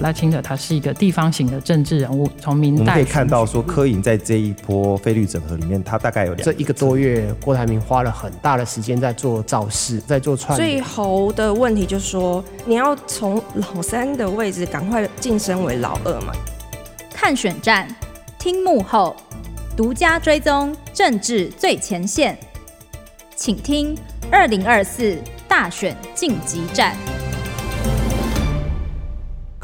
赖清德他是一个地方型的政治人物，从明代我们可以看到说，柯颖在这一波费率整合里面，他大概有两这一个多月，郭台铭花了很大的时间在做造势，在做串。最后的问题就是说，你要从老三的位置赶快晋升为老二嘛？看选战，听幕后，独家追踪政治最前线，请听二零二四大选晋级战。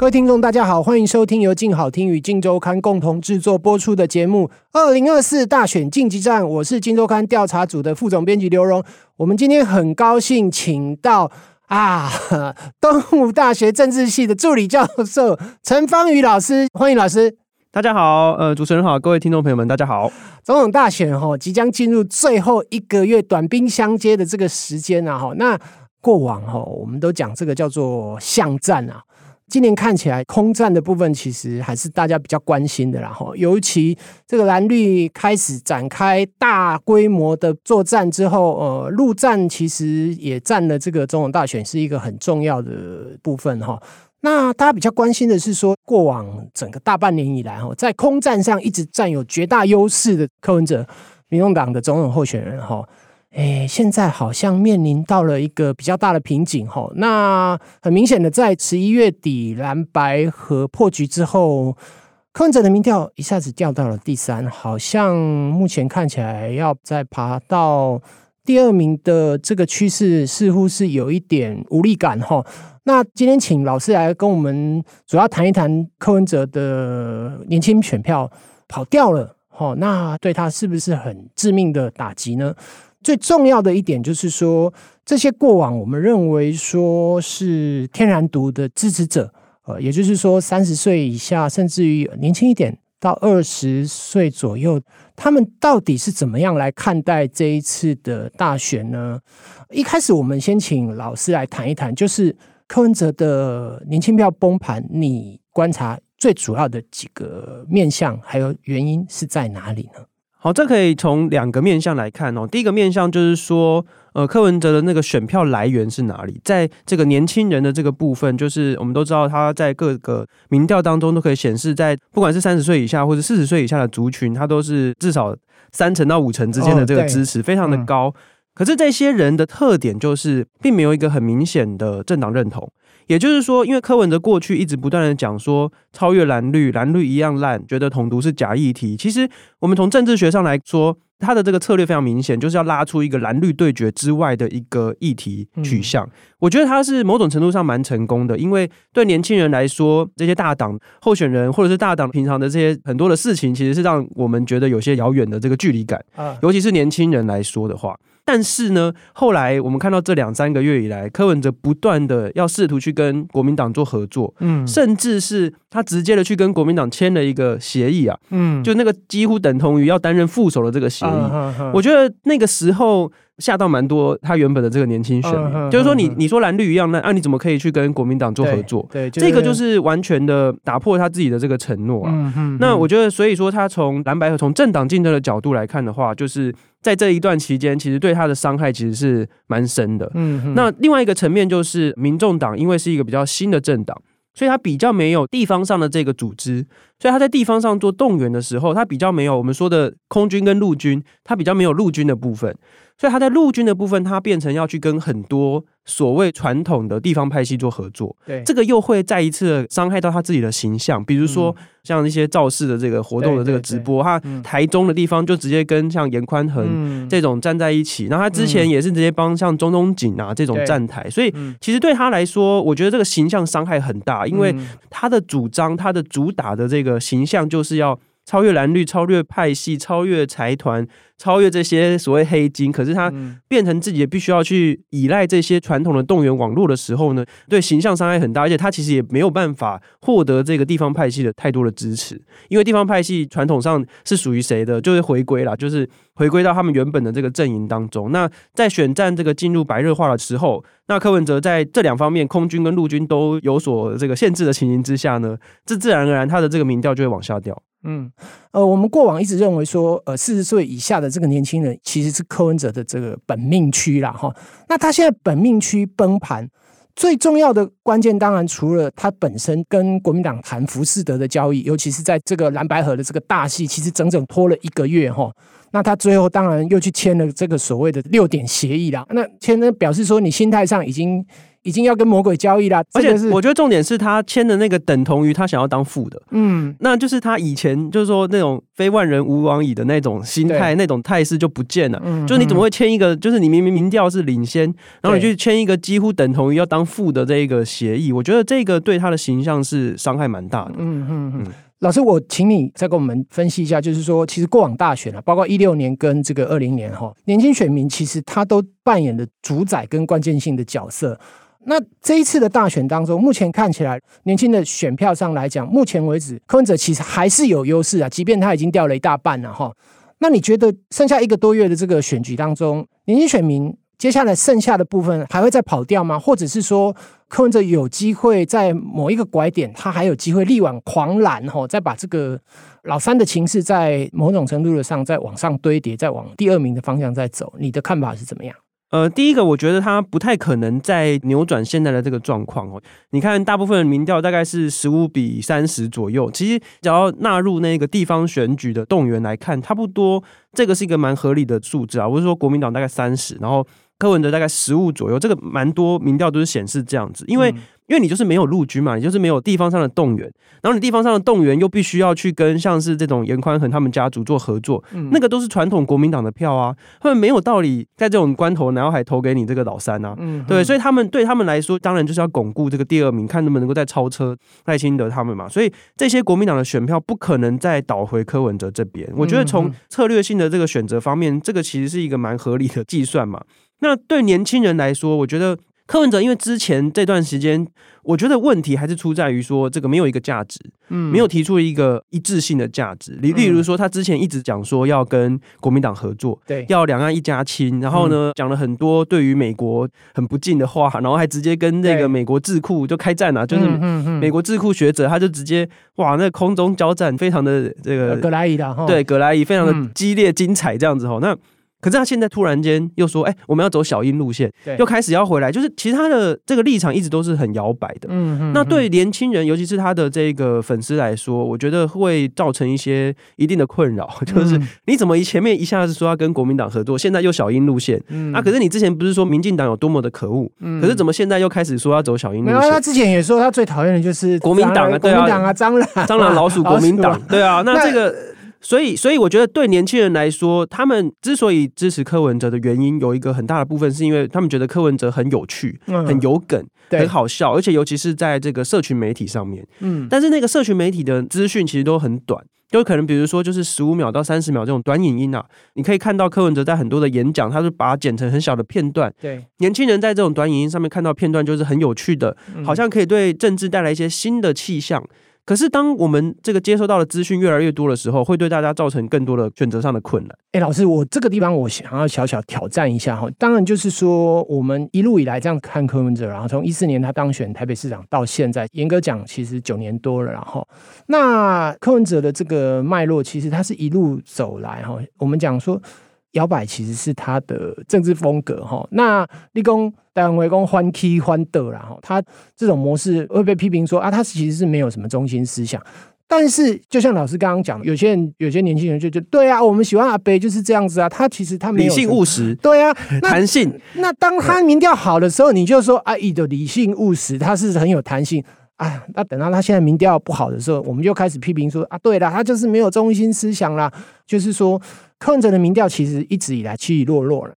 各位听众，大家好，欢迎收听由静好听与静周刊共同制作播出的节目《二零二四大选晋级战》。我是静周刊调查组的副总编辑刘荣。我们今天很高兴请到啊，东吴大学政治系的助理教授陈芳宇老师，欢迎老师。大家好，呃，主持人好，各位听众朋友们，大家好。总统大选哈，即将进入最后一个月短兵相接的这个时间啊，哈，那过往哈，我们都讲这个叫做巷战啊。今年看起来，空战的部分其实还是大家比较关心的啦。哈，尤其这个蓝绿开始展开大规模的作战之后，呃，陆战其实也占了这个总统大选是一个很重要的部分哈。那大家比较关心的是说，过往整个大半年以来哈，在空战上一直占有绝大优势的柯文哲，民众党的总统候选人哈。哎，现在好像面临到了一个比较大的瓶颈吼。那很明显的，在十一月底蓝白和破局之后，柯文哲的民调一下子掉到了第三，好像目前看起来要再爬到第二名的这个趋势，似乎是有一点无力感哈。那今天请老师来跟我们主要谈一谈柯文哲的年轻选票跑掉了吼，那对他是不是很致命的打击呢？最重要的一点就是说，这些过往我们认为说是天然独的支持者，呃，也就是说三十岁以下，甚至于年轻一点到二十岁左右，他们到底是怎么样来看待这一次的大选呢？一开始我们先请老师来谈一谈，就是柯文哲的年轻票崩盘，你观察最主要的几个面向，还有原因是在哪里呢？好，这可以从两个面向来看哦。第一个面向就是说，呃，柯文哲的那个选票来源是哪里？在这个年轻人的这个部分，就是我们都知道他在各个民调当中都可以显示，在不管是三十岁以下或者四十岁以下的族群，他都是至少三成到五成之间的这个支持，非常的高。哦，可是这些人的特点就是，并没有一个很明显的政党认同。也就是说，因为柯文哲过去一直不断的讲说超越蓝绿，蓝绿一样烂，觉得统独是假议题。其实我们从政治学上来说，他的这个策略非常明显，就是要拉出一个蓝绿对决之外的一个议题取向。嗯、我觉得他是某种程度上蛮成功的，因为对年轻人来说，这些大党候选人或者是大党平常的这些很多的事情，其实是让我们觉得有些遥远的这个距离感。尤其是年轻人来说的话。但是呢，后来我们看到这两三个月以来，柯文哲不断的要试图去跟国民党做合作，嗯，甚至是他直接的去跟国民党签了一个协议啊，嗯，就那个几乎等同于要担任副手的这个协议，我觉得那个时候。吓到蛮多他原本的这个年轻选民，嗯、就是说你你说蓝绿一样，那啊你怎么可以去跟国民党做合作？对，对这个就是完全的打破他自己的这个承诺啊。那我觉得，所以说他从蓝白和从政党竞争的角度来看的话，就是在这一段期间，其实对他的伤害其实是蛮深的。嗯嗯、那另外一个层面就是，民众党因为是一个比较新的政党。所以他比较没有地方上的这个组织，所以他在地方上做动员的时候，他比较没有我们说的空军跟陆军，他比较没有陆军的部分。所以他在陆军的部分，他变成要去跟很多所谓传统的地方派系做合作。对，这个又会再一次伤害到他自己的形象。比如说像一些造势的这个活动的这个直播，他台中的地方就直接跟像严宽恒这种站在一起。然后他之前也是直接帮像中东锦啊这种站台。所以其实对他来说，我觉得这个形象伤害很大，因为他的主张、他的主打的这个形象就是要。超越蓝绿，超越派系，超越财团，超越这些所谓黑金。可是他变成自己也必须要去依赖这些传统的动员网络的时候呢，对形象伤害很大。而且他其实也没有办法获得这个地方派系的太多的支持，因为地方派系传统上是属于谁的，就是回归了，就是回归到他们原本的这个阵营当中。那在选战这个进入白热化的时候，那柯文哲在这两方面，空军跟陆军都有所这个限制的情形之下呢，这自然而然他的这个民调就会往下掉。嗯，呃，我们过往一直认为说，呃，四十岁以下的这个年轻人其实是柯文哲的这个本命区啦，哈。那他现在本命区崩盘，最重要的关键，当然除了他本身跟国民党谈福士德的交易，尤其是在这个蓝白河的这个大戏，其实整整拖了一个月哈。那他最后当然又去签了这个所谓的六点协议啦。那签呢表示说你心态上已经。已经要跟魔鬼交易了，而且我觉得重点是他签的那个等同于他想要当副的，嗯，那就是他以前就是说那种非万人吾往矣的那种心态、那种态势就不见了。嗯，就是你怎么会签一个，就是你明明民调是领先，然后你去签一个几乎等同于要当副的这一个协议，我觉得这个对他的形象是伤害蛮大的。嗯嗯嗯，老师，我请你再跟我们分析一下，就是说，其实过往大选啊，包括一六年跟这个二零年哈，年轻选民其实他都扮演了主宰跟关键性的角色。那这一次的大选当中，目前看起来，年轻的选票上来讲，目前为止，柯文哲其实还是有优势啊，即便他已经掉了一大半了哈。那你觉得剩下一个多月的这个选举当中，年轻选民接下来剩下的部分还会再跑掉吗？或者是说，柯文哲有机会在某一个拐点，他还有机会力挽狂澜哈，再把这个老三的情势在某种程度的上再往上堆叠，再往第二名的方向再走？你的看法是怎么样？呃，第一个，我觉得他不太可能再扭转现在的这个状况哦。你看，大部分的民调大概是十五比三十左右，其实只要纳入那个地方选举的动员来看，差不多这个是一个蛮合理的数字啊。我是说，国民党大概三十，然后柯文哲大概十五左右，这个蛮多民调都是显示这样子，因为。因为你就是没有陆军嘛，你就是没有地方上的动员，然后你地方上的动员又必须要去跟像是这种严宽恒他们家族做合作，嗯、那个都是传统国民党的票啊，他们没有道理在这种关头，然后还投给你这个老三啊，嗯、对，所以他们对他们来说，当然就是要巩固这个第二名，看能不能够再超车赖清德他们嘛，所以这些国民党的选票不可能再倒回柯文哲这边。我觉得从策略性的这个选择方面，这个其实是一个蛮合理的计算嘛。那对年轻人来说，我觉得。柯文哲因为之前这段时间，我觉得问题还是出在于说这个没有一个价值，嗯，没有提出一个一致性的价值。例例如说，他之前一直讲说要跟国民党合作，对，要两岸一家亲，然后呢讲了很多对于美国很不敬的话，然后还直接跟那个美国智库就开战了，就是美国智库学者他就直接哇，那空中交战非常的这个格莱伊的，对，葛莱伊非常的激烈精彩这样子哈，那。可是他现在突然间又说：“哎、欸，我们要走小英路线，又开始要回来。”就是其实他的这个立场一直都是很摇摆的。嗯嗯。那对年轻人，尤其是他的这个粉丝来说，我觉得会造成一些一定的困扰。就是你怎么一前面一下子说要跟国民党合作，现在又小英路线？嗯。啊，可是你之前不是说民进党有多么的可恶？嗯。可是怎么现在又开始说要走小英路线？没有，他之前也说他最讨厌的就是国民党啊，国民党啊，蟑螂、蟑螂、老鼠，国民党，对啊。那这个。所以，所以我觉得对年轻人来说，他们之所以支持柯文哲的原因，有一个很大的部分是因为他们觉得柯文哲很有趣、很有梗、很好笑，而且尤其是在这个社群媒体上面。嗯，但是那个社群媒体的资讯其实都很短，就可能比如说就是十五秒到三十秒这种短影音啊，你可以看到柯文哲在很多的演讲，他是把它剪成很小的片段。对，年轻人在这种短影音上面看到片段就是很有趣的，好像可以对政治带来一些新的气象。可是，当我们这个接收到的资讯越来越多的时候，会对大家造成更多的选择上的困难。哎，老师，我这个地方我想要小小挑战一下哈。当然，就是说我们一路以来这样看柯文哲，然后从一四年他当选台北市长到现在，严格讲其实九年多了。然后，那柯文哲的这个脉络，其实他是一路走来哈。我们讲说。摇摆其实是他的政治风格哈，那立功台湾围攻欢 key 欢的啦哈，他这种模式会被批评说啊，他其实是没有什么中心思想。但是就像老师刚刚讲，有些人有些年轻人就觉得对啊，我们喜欢阿北就是这样子啊，他其实他没有理性务实，对啊，弹性。那当他民调好的时候，你就说啊，你的理性务实，他是很有弹性。啊，那等到他现在民调不好的时候，我们就开始批评说啊，对了，他就是没有中心思想啦。就是说，柯文哲的民调其实一直以来起起落落了。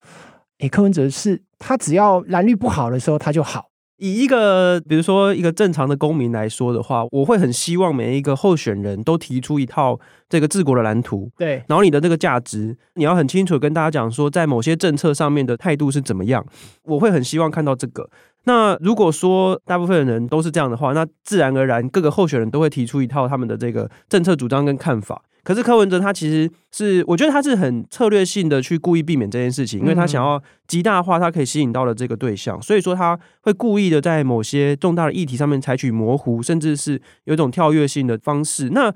诶，柯文哲是他只要蓝绿不好的时候，他就好。以一个比如说一个正常的公民来说的话，我会很希望每一个候选人都提出一套这个治国的蓝图。对，然后你的这个价值，你要很清楚跟大家讲说，在某些政策上面的态度是怎么样。我会很希望看到这个。那如果说大部分的人都是这样的话，那自然而然各个候选人都会提出一套他们的这个政策主张跟看法。可是柯文哲他其实是，我觉得他是很策略性的去故意避免这件事情，因为他想要极大化他可以吸引到的这个对象，所以说他会故意的在某些重大的议题上面采取模糊，甚至是有一种跳跃性的方式。那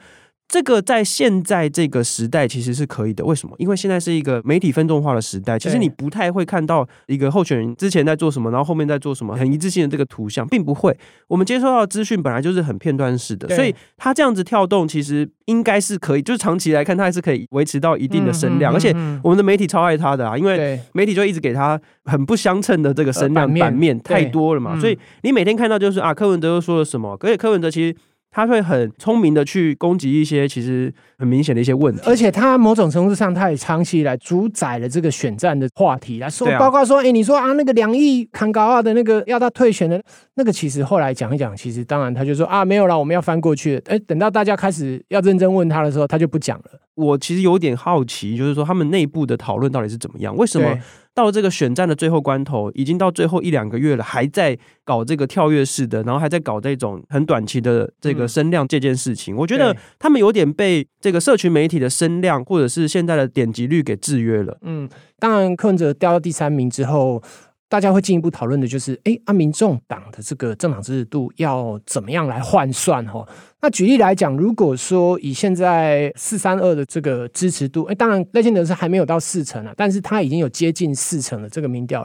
这个在现在这个时代其实是可以的。为什么？因为现在是一个媒体分众化的时代，其实你不太会看到一个候选人之前在做什么，然后后面在做什么，很一致性的这个图像，并不会。我们接收到的资讯本来就是很片段式的，所以他这样子跳动，其实应该是可以，就是长期来看，他还是可以维持到一定的声量。而且我们的媒体超爱他的啊，因为媒体就一直给他很不相称的这个声量，版面太多了嘛，所以你每天看到就是啊，柯文哲又说了什么，而且柯文哲其实。他会很聪明的去攻击一些其实很明显的一些问题，而且他某种程度上，他也长期以来主宰了这个选战的话题来说，包括说，哎，你说啊，那个两亿坎高二的那个要他退选的那个，其实后来讲一讲，其实当然他就说啊，没有了，我们要翻过去。哎，等到大家开始要认真问他的时候，他就不讲了。我其实有点好奇，就是说他们内部的讨论到底是怎么样？为什么？到了这个选战的最后关头，已经到最后一两个月了，还在搞这个跳跃式的，然后还在搞这种很短期的这个声量这件事情。嗯、我觉得他们有点被这个社群媒体的声量，或者是现在的点击率给制约了。嗯，当然，柯文哲掉到第三名之后。大家会进一步讨论的就是，哎，啊，民众党的这个政党支持度要怎么样来换算？哈，那举例来讲，如果说以现在四三二的这个支持度，哎，当然赖清德是还没有到四成啊，但是他已经有接近四成的这个民调。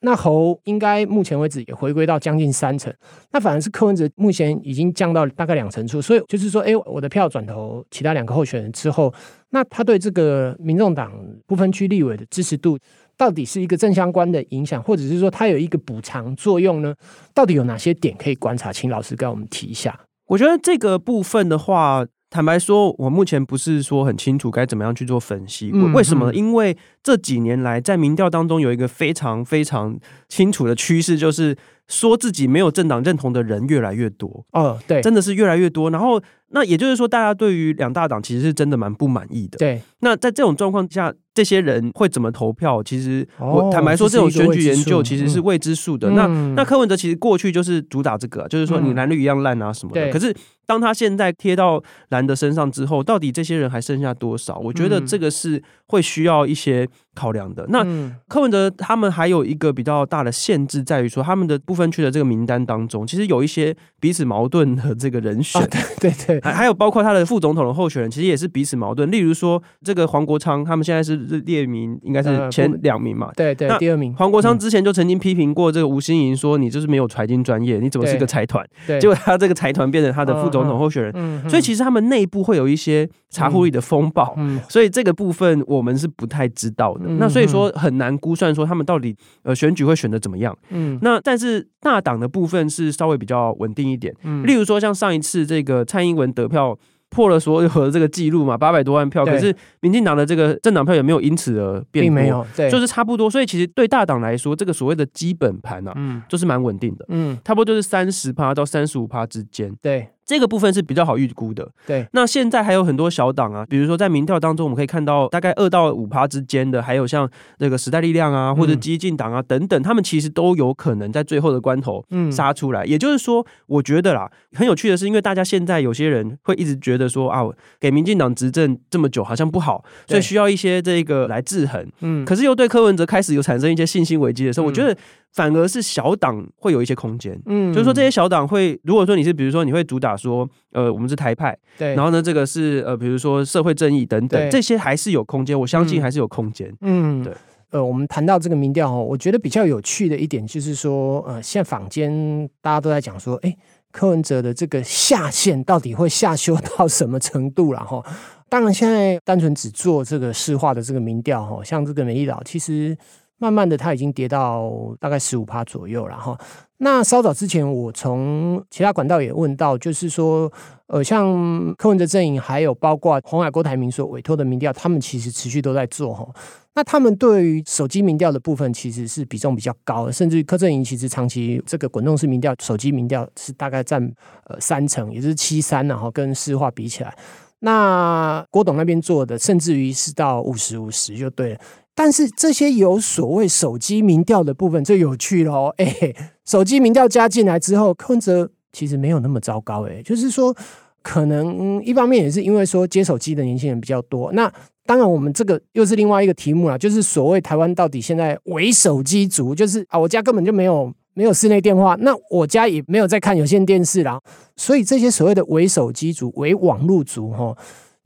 那侯应该目前为止也回归到将近三成，那反而是柯文哲目前已经降到大概两成处，所以就是说，哎，我的票转投其他两个候选人之后，那他对这个民众党不分区立委的支持度。到底是一个正相关的影响，或者是说它有一个补偿作用呢？到底有哪些点可以观察？请老师跟我们提一下。我觉得这个部分的话，坦白说，我目前不是说很清楚该怎么样去做分析。嗯、为什么？因为这几年来在民调当中有一个非常非常清楚的趋势，就是说自己没有政党认同的人越来越多。哦，对，真的是越来越多。然后。那也就是说，大家对于两大党其实是真的蛮不满意的。对。那在这种状况下，这些人会怎么投票？其实我坦白说，这种选举研究其实是未知数的。那那柯文哲其实过去就是主打这个，就是说你蓝绿一样烂啊什么的。可是当他现在贴到蓝的身上之后，到底这些人还剩下多少？我觉得这个是会需要一些考量的。那柯文哲他们还有一个比较大的限制，在于说他们的不分区的这个名单当中，其实有一些彼此矛盾的这个人选。对对。还还有包括他的副总统的候选人，其实也是彼此矛盾。例如说，这个黄国昌，他们现在是列名，应该是前两名嘛？对对，第二名。黄国昌之前就曾经批评过这个吴欣盈，说你就是没有财经专业，你怎么是个财团？对，结果他这个财团变成他的副总统候选人。所以其实他们内部会有一些茶壶里的风暴。所以这个部分我们是不太知道的。那所以说很难估算说他们到底呃选举会选的怎么样。嗯。那但是大党的部分是稍微比较稳定一点。例如说像上一次这个蔡英文。得票破了所有的这个记录嘛，八百多万票，可是民进党的这个政党票也没有因此而变多，并没有，对，就是差不多。所以其实对大党来说，这个所谓的基本盘啊，嗯，就是蛮稳定的，嗯，差不多就是三十趴到三十五趴之间，对。这个部分是比较好预估的，对。那现在还有很多小党啊，比如说在民调当中，我们可以看到大概二到五趴之间的，还有像那个时代力量啊，或者激进党啊等等，他们其实都有可能在最后的关头杀出来。也就是说，我觉得啦，很有趣的是，因为大家现在有些人会一直觉得说啊，给民进党执政这么久好像不好，所以需要一些这个来制衡。嗯。可是又对柯文哲开始有产生一些信心危机的时候，我觉得。反而是小党会有一些空间，嗯，就是说这些小党会，如果说你是比如说你会主打说，呃，我们是台派，对，然后呢，这个是呃，比如说社会正义等等，对。这些还是有空间，我相信还是有空间，嗯，对，呃，我们谈到这个民调哦，我觉得比较有趣的一点就是说，呃，现在坊间大家都在讲说，哎，柯文哲的这个下限到底会下修到什么程度了哈？当然，现在单纯只做这个市化的这个民调哈，像这个美丽岛其实。慢慢的，它已经跌到大概十五趴左右了哈。那稍早之前，我从其他管道也问到，就是说，呃，像柯文哲阵营，还有包括红海郭台铭所委托的民调，他们其实持续都在做哈。那他们对于手机民调的部分，其实是比重比较高，甚至柯阵营其实长期这个滚动式民调、手机民调是大概占呃三成，也就是七三，然后跟市话比起来，那郭董那边做的，甚至于是到五十五十就对了。但是这些有所谓手机民调的部分最有趣了哦，哎，手机民调加进来之后，柯文哲其实没有那么糟糕，哎，就是说可能一方面也是因为说接手机的年轻人比较多，那当然我们这个又是另外一个题目了，就是所谓台湾到底现在伪手机族，就是啊，我家根本就没有没有室内电话，那我家也没有在看有线电视啦。所以这些所谓的伪手机族、伪网络族，哈，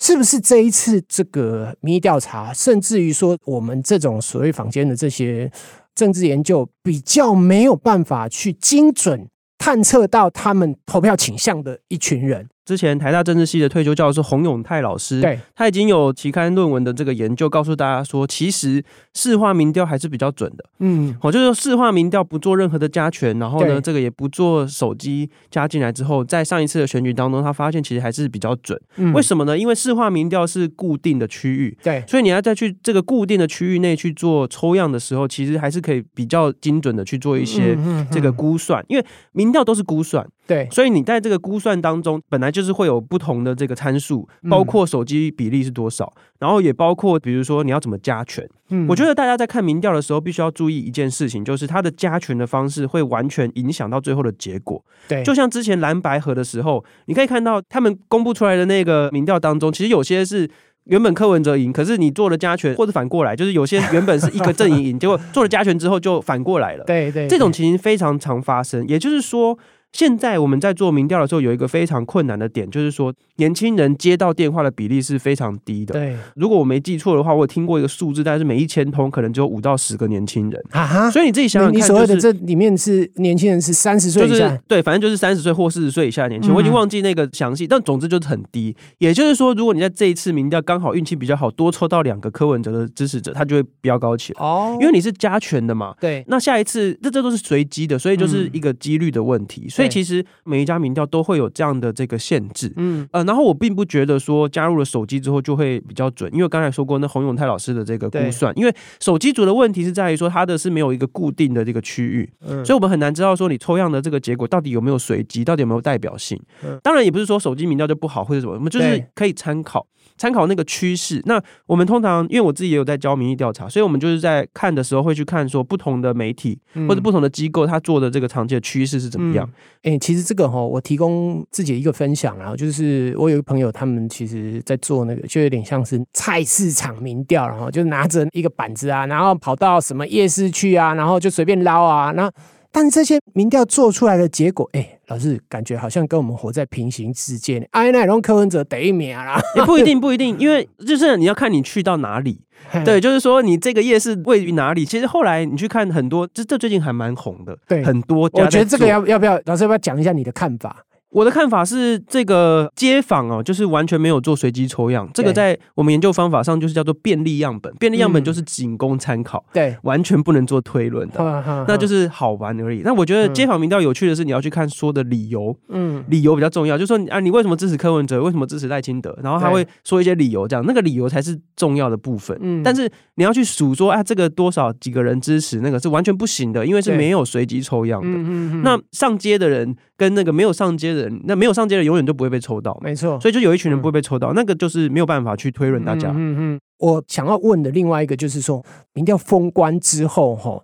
是不是这一次这个民意调查，甚至于说我们这种所谓坊间的这些政治研究，比较没有办法去精准探测到他们投票倾向的一群人？之前台大政治系的退休教授洪永泰老师，对，他已经有期刊论文的这个研究，告诉大家说，其实市话民调还是比较准的。嗯，我就是说市话民调不做任何的加权，然后呢，这个也不做手机加进来之后，在上一次的选举当中，他发现其实还是比较准。嗯，为什么呢？因为市话民调是固定的区域，对，所以你要再去这个固定的区域内去做抽样的时候，其实还是可以比较精准的去做一些这个估算，因为民调都是估算。对，所以你在这个估算当中，本来就是会有不同的这个参数，包括手机比例是多少，嗯、然后也包括比如说你要怎么加权。嗯，我觉得大家在看民调的时候，必须要注意一件事情，就是它的加权的方式会完全影响到最后的结果。对，就像之前蓝白合的时候，你可以看到他们公布出来的那个民调当中，其实有些是原本柯文哲赢，可是你做了加权，或者反过来，就是有些原本是一个阵营赢，结果做了加权之后就反过来了。对，对对，这种情形非常常发生，也就是说。现在我们在做民调的时候，有一个非常困难的点，就是说年轻人接到电话的比例是非常低的。对，如果我没记错的话，我有听过一个数字，但是每一千通可能只有五到十个年轻人。啊哈！所以你自己想想看，你所谓的这里面是年轻人是三十岁以下，就是，对，反正就是三十岁或四十岁以下的年轻人，我已经忘记那个详细，但总之就是很低。也就是说，如果你在这一次民调刚好运气比较好，多抽到两个柯文哲的支持者，他就会飙高起来。哦，因为你是加权的嘛。对，那下一次这这都是随机的，所以就是一个几率的问题。所以其实每每一家民调都会有这样的这个限制，嗯。呃，然后我并不觉得说加入了手机之后就会比较准，因为刚才说过那洪永泰老师的这个估算，因为手机组的问题是在于说它的是没有一个固定的这个区域，嗯，所以我们很难知道说你抽样的这个结果到底有没有随机，到底有没有代表性。当然也不是说手机民调就不好或者什么，我们就是可以参考。参考那个趋势，那我们通常因为我自己也有在教民意调查，所以我们就是在看的时候会去看说不同的媒体或者不同的机构，他做的这个长期的趋势是怎么样。哎、嗯欸，其实这个哈，我提供自己的一个分享啊，就是我有一个朋友，他们其实在做那个，就有点像是菜市场民调，然后就拿着一个板子啊，然后跑到什么夜市去啊，然后就随便捞啊，那。但这些民调做出来的结果，哎、欸，老师感觉好像跟我们活在平行世界。哎，那龙柯文哲得一秒啦，也不一定，不一定，因为就是你要看你去到哪里。对，就是说你这个夜市位于哪里？其实后来你去看很多，这这最近还蛮红的。对，很多。我觉得这个要要不要，老师要不要讲一下你的看法？我的看法是，这个街访哦，就是完全没有做随机抽样。这个在我们研究方法上就是叫做便利样本，便利样本就是仅供参考，对，完全不能做推论的，那就是好玩而已。那我觉得街访民调有趣的是，你要去看说的理由，嗯，理由比较重要，就是说啊，你为什么支持柯文哲？为什么支持赖清德？然后他会说一些理由，这样那个理由才是重要的部分。嗯，但是你要去数说啊，这个多少几个人支持，那个是完全不行的，因为是没有随机抽样的。嗯嗯，那上街的人跟那个没有上街的人，那没有上街的永远都不会被抽到，没错。所以就有一群人不会被抽到，嗯、那个就是没有办法去推论大家。嗯嗯，嗯。我想要问的另外一个就是说，民调封关之后，哈，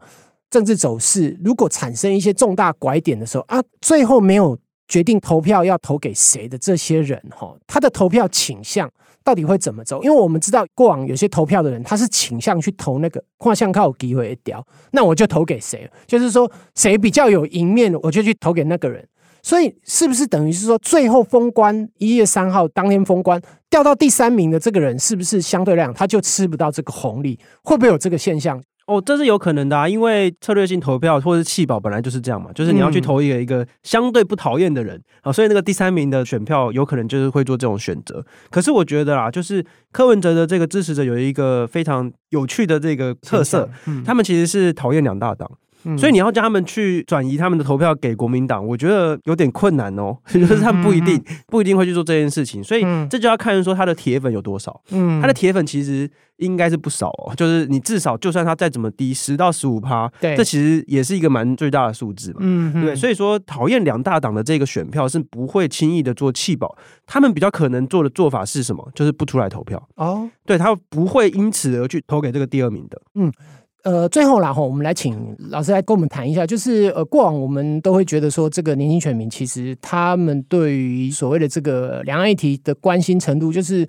政治走势如果产生一些重大拐点的时候啊，最后没有决定投票要投给谁的这些人，哈，他的投票倾向到底会怎么走？因为我们知道过往有些投票的人，他是倾向去投那个画像靠机会掉，那我就投给谁，就是说谁比较有赢面，我就去投给那个人。所以是不是等于是说，最后封关一月三号当天封关掉到第三名的这个人，是不是相对来讲他就吃不到这个红利？会不会有这个现象？哦，这是有可能的啊，因为策略性投票或者是弃保本来就是这样嘛，就是你要去投一个一个相对不讨厌的人啊，所以那个第三名的选票有可能就是会做这种选择。可是我觉得啊，就是柯文哲的这个支持者有一个非常有趣的这个特色，他们其实是讨厌两大党。所以你要叫他们去转移他们的投票给国民党，我觉得有点困难哦。就是他们不一定不一定会去做这件事情，所以这就要看说他的铁粉有多少。嗯，他的铁粉其实应该是不少哦。就是你至少就算他再怎么低，十到十五趴，对，这其实也是一个蛮最大的数字嘛。嗯，对。所以说讨厌两大党的这个选票是不会轻易的做弃保，他们比较可能做的做法是什么？就是不出来投票哦。对，他不会因此而去投给这个第二名的。嗯。呃，最后啦哈，我们来请老师来跟我们谈一下，就是呃，过往我们都会觉得说，这个年轻选民其实他们对于所谓的这个两岸议题的关心程度，就是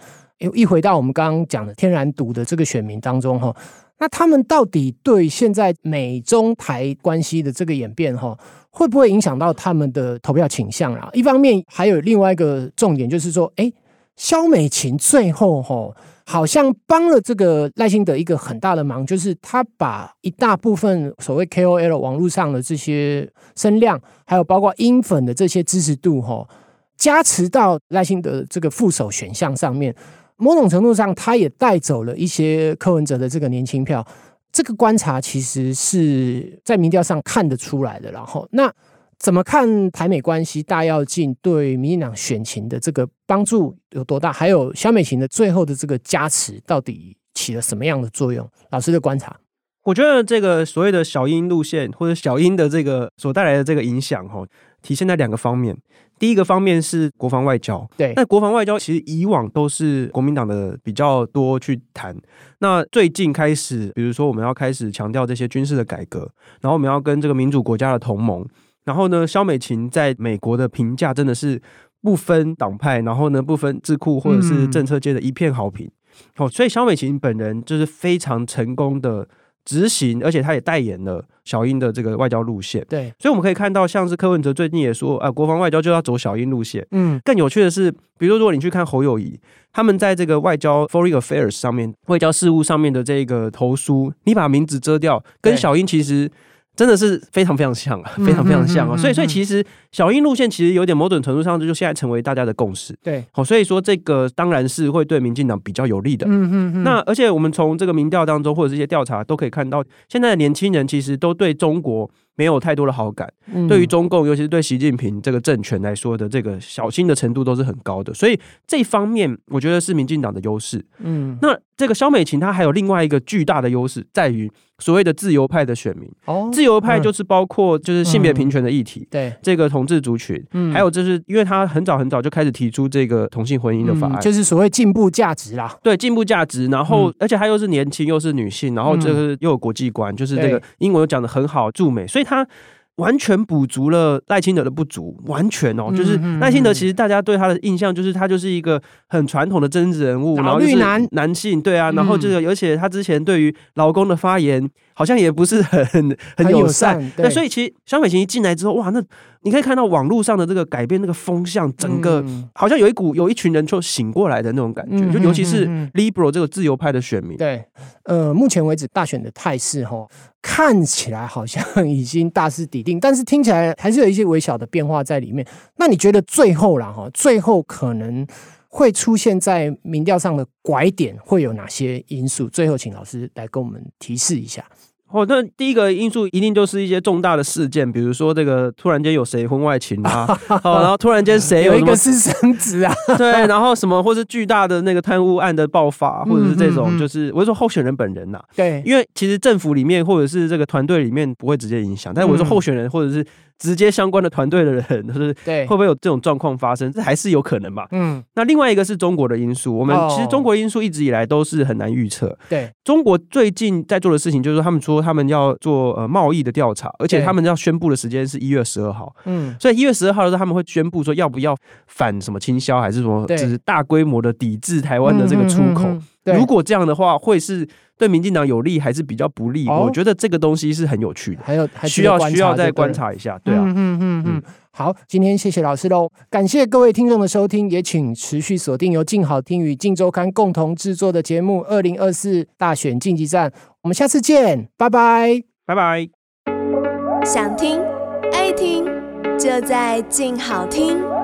一回到我们刚刚讲的天然独的这个选民当中哈，那他们到底对现在美中台关系的这个演变，哈，会不会影响到他们的投票倾向啊？一方面还有另外一个重点，就是说，哎，萧美琴最后哈。好像帮了这个赖清德一个很大的忙，就是他把一大部分所谓 KOL 网络上的这些声量，还有包括英粉的这些支持度，哈，加持到赖清德这个副手选项上面。某种程度上，他也带走了一些柯文哲的这个年轻票。这个观察其实是在民调上看得出来的。然后，那。怎么看台美关系大跃进对民进党选情的这个帮助有多大？还有萧美琴的最后的这个加持到底起了什么样的作用？老师的观察，我觉得这个所谓的小英路线或者小英的这个所带来的这个影响，哈，体现在两个方面。第一个方面是国防外交，对，那国防外交其实以往都是国民党的比较多去谈。那最近开始，比如说我们要开始强调这些军事的改革，然后我们要跟这个民主国家的同盟。然后呢，萧美琴在美国的评价真的是不分党派，然后呢不分智库或者是政策界的一片好评。哦、嗯，所以萧美琴本人就是非常成功的执行，而且他也代言了小英的这个外交路线。对，所以我们可以看到，像是柯文哲最近也说，啊，国防外交就要走小英路线。嗯，更有趣的是，比如说如果你去看侯友宜，他们在这个外交 Foreign Affairs 上面，外交事务上面的这个投书，你把名字遮掉，跟小英其实。真的是非常非常像啊，非常非常像啊，所以所以其实小英路线其实有点某种程度上就现在成为大家的共识，对，好，所以说这个当然是会对民进党比较有利的，嗯嗯嗯。那而且我们从这个民调当中或者这些调查都可以看到，现在的年轻人其实都对中国没有太多的好感，对于中共，尤其是对习近平这个政权来说的这个小心的程度都是很高的，所以这方面我觉得是民进党的优势，嗯，那。这个萧美琴她还有另外一个巨大的优势，在于所谓的自由派的选民。哦，自由派就是包括就是性别平权的议题，嗯、对。这个同志族群，嗯，还有就是因为他很早很早就开始提出这个同性婚姻的法案，嗯、就是所谓进步价值啦。对，进步价值，然后、嗯、而且她又是年轻又是女性，然后就是又有国际观，就是这个英文又讲的很好，驻美，所以他。完全补足了赖清德的不足，完全哦，就是赖清德其实大家对他的印象就是他就是一个很传统的政治人物，然后就是男性，对啊，然后这个而且他之前对于劳工的发言好像也不是很很友善，那所以其实小美琴一进来之后，哇，那你可以看到网络上的这个改变那个风向，整个好像有一股有一群人就醒过来的那种感觉，就尤其是 Liberal 这个自由派的选民，对，呃，目前为止大选的态势哈。看起来好像已经大势已定，但是听起来还是有一些微小的变化在里面。那你觉得最后啦哈，最后可能会出现在民调上的拐点会有哪些因素？最后请老师来跟我们提示一下。哦，那第一个因素一定就是一些重大的事件，比如说这个突然间有谁婚外情啊，好，然后突然间谁有，有一个私生子啊，对，然后什么或是巨大的那个贪污案的爆发，或者是这种，就是我是说候选人本人呐、啊，对，因为其实政府里面或者是这个团队里面不会直接影响，但是我说候选人或者是。直接相关的团队的人，就是对，会不会有这种状况发生？这还是有可能吧。嗯，那另外一个是中国的因素，我们其实中国因素一直以来都是很难预测。对，中国最近在做的事情就是说，他们说他们要做呃贸易的调查，而且他们要宣布的时间是一月十二号。嗯，所以一月十二号的时候他们会宣布说要不要反什么倾销，还是什么，就是大规模的抵制台湾的这个出口。如果这样的话，会是。对民进党有利还是比较不利？哦、我觉得这个东西是很有趣的，还有还需要需要再观察一下。对啊，嗯嗯嗯嗯。好，今天谢谢老师喽，感谢各位听众的收听，也请持续锁定由静好听与静周刊共同制作的节目《二零二四大选晋级战》，我们下次见，拜拜，拜拜。想听爱听，就在静好听。